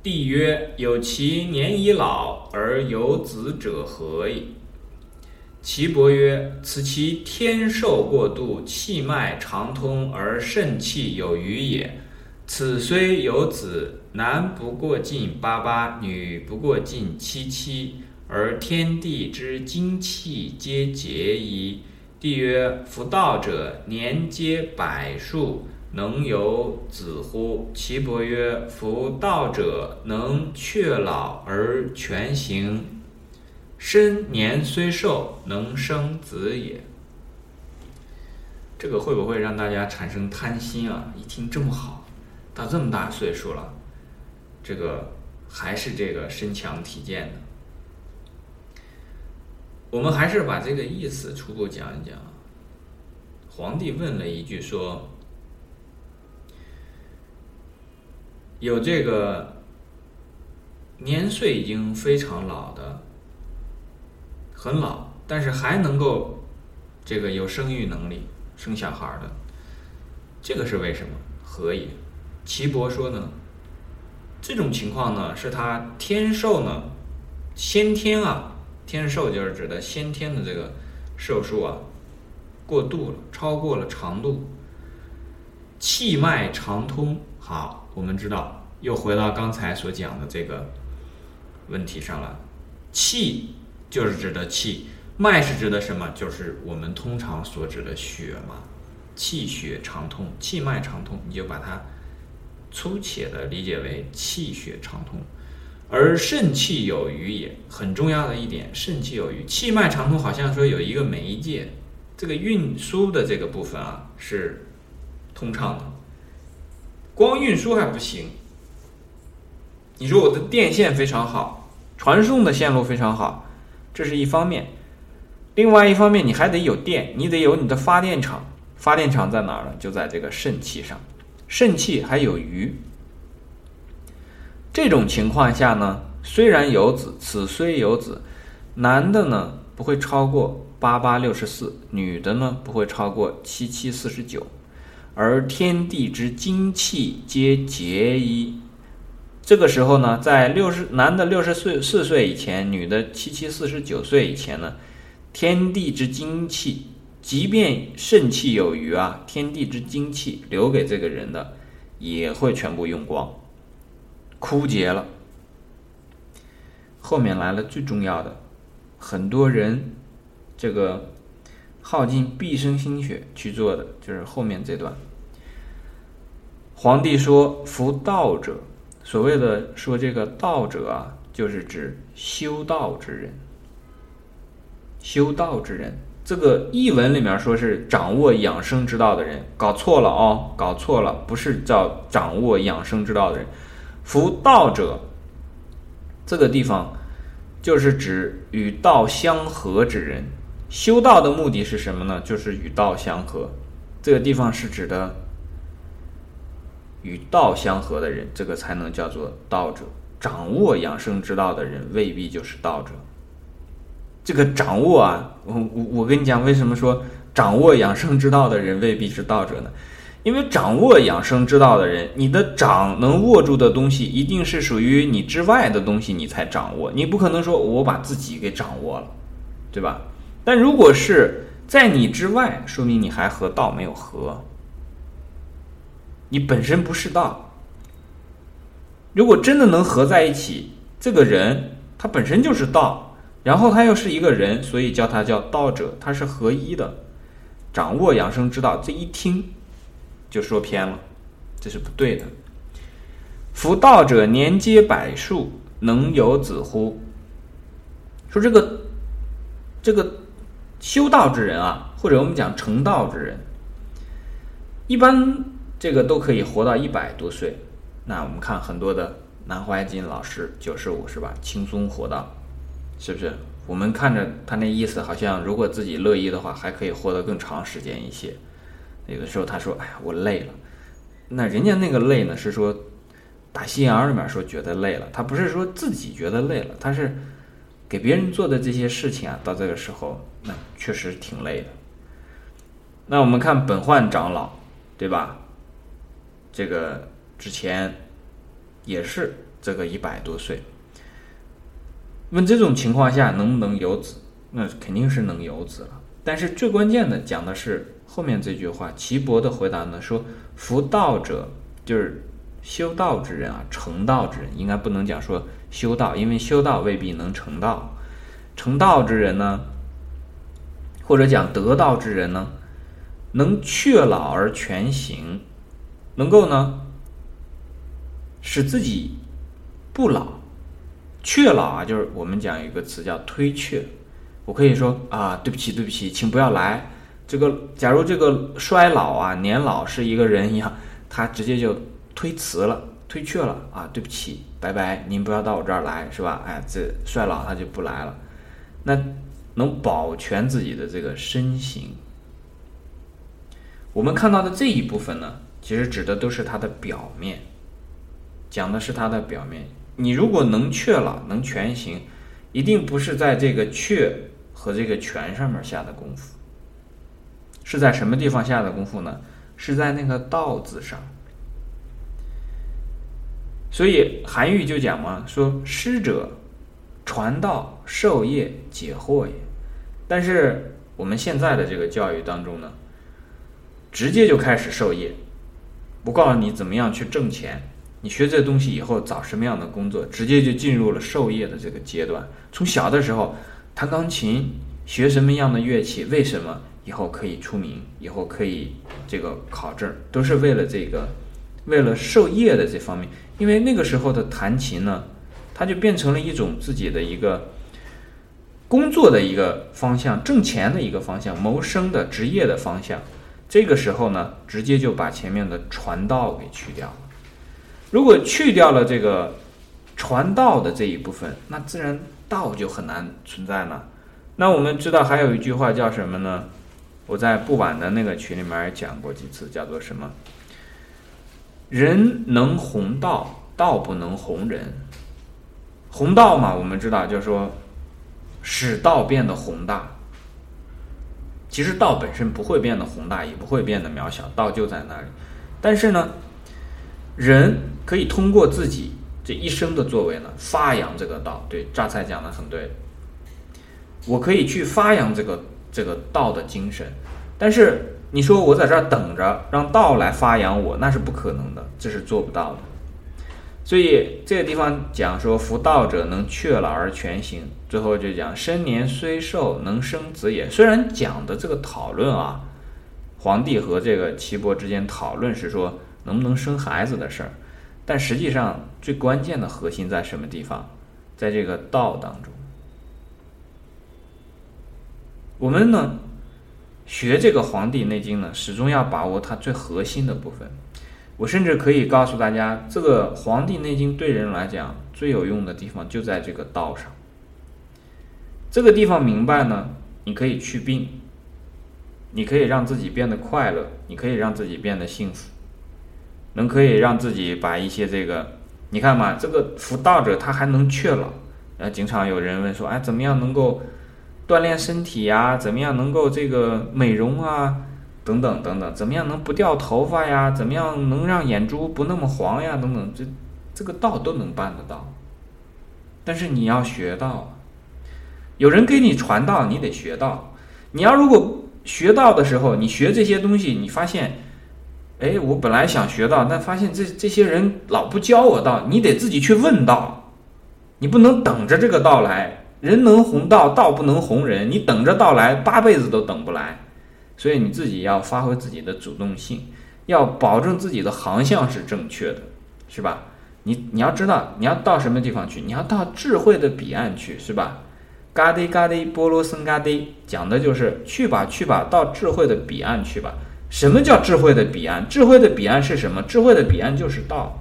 帝曰：“有其年已老而有子者何矣？”岐伯曰：“此其天寿过度，气脉长通而肾气有余也。此虽有子，男不过近八八，女不过近七七，而天地之精气皆竭矣。”帝曰：“夫道者，年皆百数。”能有子乎？岐伯曰：“夫道者，能却老而全形，身年虽寿，能生子也。”这个会不会让大家产生贪心啊？一听这么好，到这么大岁数了，这个还是这个身强体健的。我们还是把这个意思初步讲一讲。皇帝问了一句说。有这个年岁已经非常老的，很老，但是还能够这个有生育能力、生小孩的，这个是为什么？何也？岐伯说呢，这种情况呢，是他天寿呢，先天啊，天寿就是指的先天的这个寿数啊，过度了，超过了长度，气脉长通，好。我们知道，又回到刚才所讲的这个问题上了。气就是指的气，脉是指的什么？就是我们通常所指的血嘛。气血畅通，气脉畅通，你就把它粗浅的理解为气血畅通。而肾气有余也，很重要的一点，肾气有余，气脉畅通，好像说有一个媒介，这个运输的这个部分啊是通畅的。光运输还不行，你说我的电线非常好，传送的线路非常好，这是一方面。另外一方面，你还得有电，你得有你的发电厂。发电厂在哪儿呢？就在这个肾气上，肾气还有余。这种情况下呢，虽然有子，此虽有子，男的呢不会超过八八六十四，女的呢不会超过七七四十九。而天地之精气皆竭矣。这个时候呢，在六十男的六十岁四岁以前，女的七七四十九岁以前呢，天地之精气，即便肾气有余啊，天地之精气留给这个人的，也会全部用光，枯竭了。后面来了最重要的，很多人这个耗尽毕生心血去做的，就是后面这段。皇帝说：“夫道者，所谓的说这个道者啊，就是指修道之人。修道之人，这个译文里面说是掌握养生之道的人，搞错了哦，搞错了，不是叫掌握养生之道的人。夫道者，这个地方就是指与道相合之人。修道的目的是什么呢？就是与道相合。这个地方是指的。”与道相合的人，这个才能叫做道者。掌握养生之道的人，未必就是道者。这个掌握啊，我我我跟你讲，为什么说掌握养生之道的人未必是道者呢？因为掌握养生之道的人，你的掌能握住的东西，一定是属于你之外的东西，你才掌握。你不可能说我把自己给掌握了，对吧？但如果是在你之外，说明你还和道没有合。你本身不是道，如果真的能合在一起，这个人他本身就是道，然后他又是一个人，所以叫他叫道者，他是合一的，掌握养生之道，这一听就说偏了，这是不对的。夫道者年皆百数，能有子乎？说这个这个修道之人啊，或者我们讲成道之人，一般。这个都可以活到一百多岁，那我们看很多的南怀瑾老师九十五是吧？轻松活到，是不是？我们看着他那意思，好像如果自己乐意的话，还可以活得更长时间一些。有的时候他说：“哎呀，我累了。”那人家那个累呢，是说打心眼里面说觉得累了，他不是说自己觉得累了，他是给别人做的这些事情啊，到这个时候那确实挺累的。那我们看本焕长老，对吧？这个之前也是这个一百多岁。问这种情况下能不能有子？那肯定是能有子了。但是最关键的讲的是后面这句话，岐伯的回答呢说：“夫道者，就是修道之人啊，成道之人，应该不能讲说修道，因为修道未必能成道。成道之人呢，或者讲得道之人呢，能却老而全行，能够呢使自己不老。却老啊，就是我们讲一个词叫推却。”我可以说啊，对不起，对不起，请不要来。这个，假如这个衰老啊，年老是一个人一样，他直接就推辞了，推却了啊，对不起，拜拜，您不要到我这儿来，是吧？哎，这衰老他就不来了。那能保全自己的这个身形，我们看到的这一部分呢，其实指的都是它的表面，讲的是它的表面。你如果能确了，能全行，一定不是在这个确。和这个全上面下的功夫，是在什么地方下的功夫呢？是在那个道字上。所以韩愈就讲嘛，说师者，传道授业解惑也。但是我们现在的这个教育当中呢，直接就开始授业，不告诉你怎么样去挣钱，你学这东西以后找什么样的工作，直接就进入了授业的这个阶段。从小的时候。弹钢琴，学什么样的乐器？为什么以后可以出名？以后可以这个考证，都是为了这个，为了授业的这方面。因为那个时候的弹琴呢，它就变成了一种自己的一个工作的一个方向，挣钱的一个方向，谋生的职业的方向。这个时候呢，直接就把前面的传道给去掉了。如果去掉了这个传道的这一部分，那自然。道就很难存在了。那我们知道还有一句话叫什么呢？我在不晚的那个群里面也讲过几次，叫做什么？人能弘道，道不能弘人。弘道嘛，我们知道就是说使道变得宏大。其实道本身不会变得宏大，也不会变得渺小，道就在那里。但是呢，人可以通过自己。这一生的作为呢，发扬这个道，对榨菜讲的很对。我可以去发扬这个这个道的精神，但是你说我在这儿等着让道来发扬我，那是不可能的，这是做不到的。所以这个地方讲说，夫道者能却老而全行，最后就讲生年虽寿，能生子也。虽然讲的这个讨论啊，皇帝和这个岐伯之间讨论是说能不能生孩子的事儿。但实际上，最关键的核心在什么地方？在这个道当中。我们呢，学这个《黄帝内经》呢，始终要把握它最核心的部分。我甚至可以告诉大家，这个《黄帝内经》对人来讲最有用的地方就在这个道上。这个地方明白呢，你可以去病，你可以让自己变得快乐，你可以让自己变得幸福。能可以让自己把一些这个，你看嘛，这个服道者他还能却老。呃，经常有人问说，哎，怎么样能够锻炼身体呀？怎么样能够这个美容啊？等等等等，怎么样能不掉头发呀？怎么样能让眼珠不那么黄呀？等等，这这个道都能办得到。但是你要学到，有人给你传道，你得学到。你要如果学到的时候，你学这些东西，你发现。哎，我本来想学道，但发现这这些人老不教我道，你得自己去问道，你不能等着这个道来。人能弘道，道不能弘人。你等着道来，八辈子都等不来。所以你自己要发挥自己的主动性，要保证自己的航向是正确的，是吧？你你要知道你要到什么地方去，你要到智慧的彼岸去，是吧？嘎滴嘎滴波罗僧嘎滴，讲的就是去吧去吧，到智慧的彼岸去吧。什么叫智慧的彼岸？智慧的彼岸是什么？智慧的彼岸就是道。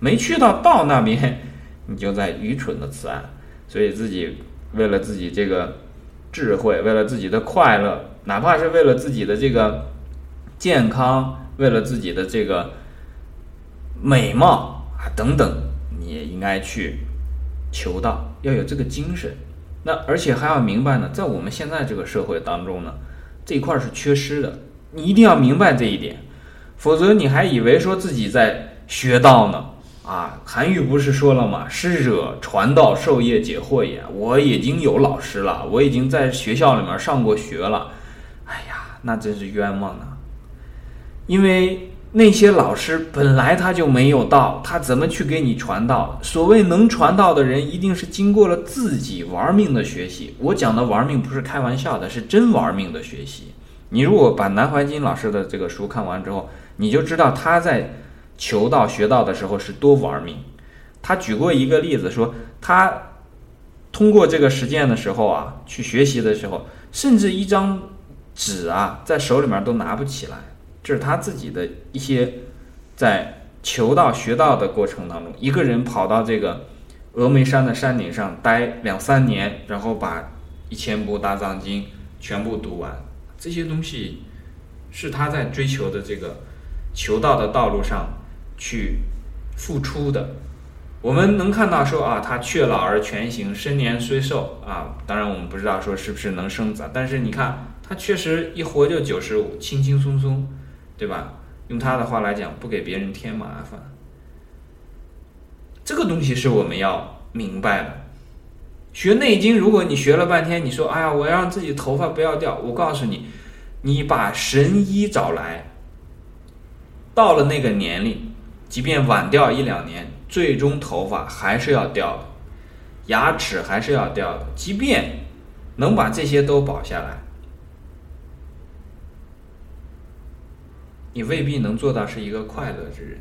没去到道那边，你就在愚蠢的此岸。所以自己为了自己这个智慧，为了自己的快乐，哪怕是为了自己的这个健康，为了自己的这个美貌啊等等，你也应该去求道，要有这个精神。那而且还要明白呢，在我们现在这个社会当中呢，这一块是缺失的。你一定要明白这一点，否则你还以为说自己在学道呢，啊，韩愈不是说了吗？师者，传道授业解惑也。我已经有老师了，我已经在学校里面上过学了。那真是冤枉啊！因为。那些老师本来他就没有道，他怎么去给你传道？所谓能传道的人，一定是经过了自己玩命的学习。我讲的玩命不是开玩笑的，是真玩命的学习。你如果把南怀瑾老师的这个书看完之后，你就知道他在求道学道的时候是多玩命。他举过一个例子，说他通过这个实践的时候啊，去学习的时候，甚至一张纸啊，在手里面都拿不起来。这是他自己的一些在求道学道的过程当中，一个人跑到这个峨眉山的山顶上待两三年，然后把一千部大藏经全部读完。这些东西是他在追求的这个求道的道路上去付出的。我们能看到说啊，他却老而全行，身年虽寿啊，当然我们不知道说是不是能生子，但是你看他确实一活就九十五，轻轻松松。对吧？用他的话来讲，不给别人添麻烦，这个东西是我们要明白的。学内经，如果你学了半天，你说：“哎呀，我要让自己头发不要掉。”我告诉你，你把神医找来，到了那个年龄，即便晚掉一两年，最终头发还是要掉的，牙齿还是要掉的。即便能把这些都保下来。你未必能做到是一个快乐之人，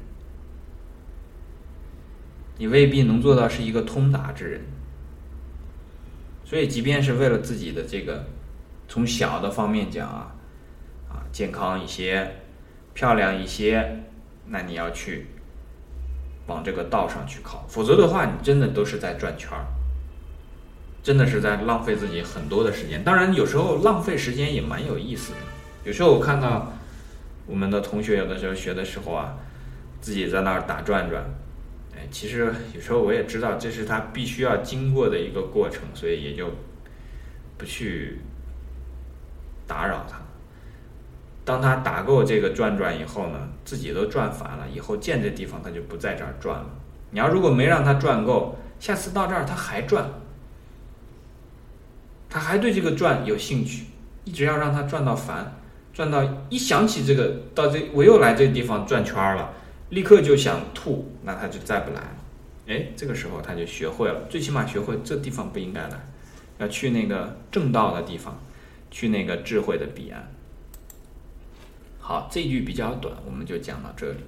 你未必能做到是一个通达之人。所以，即便是为了自己的这个从小的方面讲啊，啊，健康一些、漂亮一些，那你要去往这个道上去靠，否则的话，你真的都是在转圈儿，真的是在浪费自己很多的时间。当然，有时候浪费时间也蛮有意思的。有时候我看到。我们的同学有的时候学的时候啊，自己在那儿打转转，哎，其实有时候我也知道这是他必须要经过的一个过程，所以也就不去打扰他。当他打够这个转转以后呢，自己都转烦了，以后见这地方他就不在这儿转了。你要如果没让他转够，下次到这儿他还转，他还对这个转有兴趣，一直要让他转到烦。转到一想起这个，到这我又来这个地方转圈了，立刻就想吐，那他就再不来了。哎，这个时候他就学会了，最起码学会这地方不应该来，要去那个正道的地方，去那个智慧的彼岸。好，这句比较短，我们就讲到这里。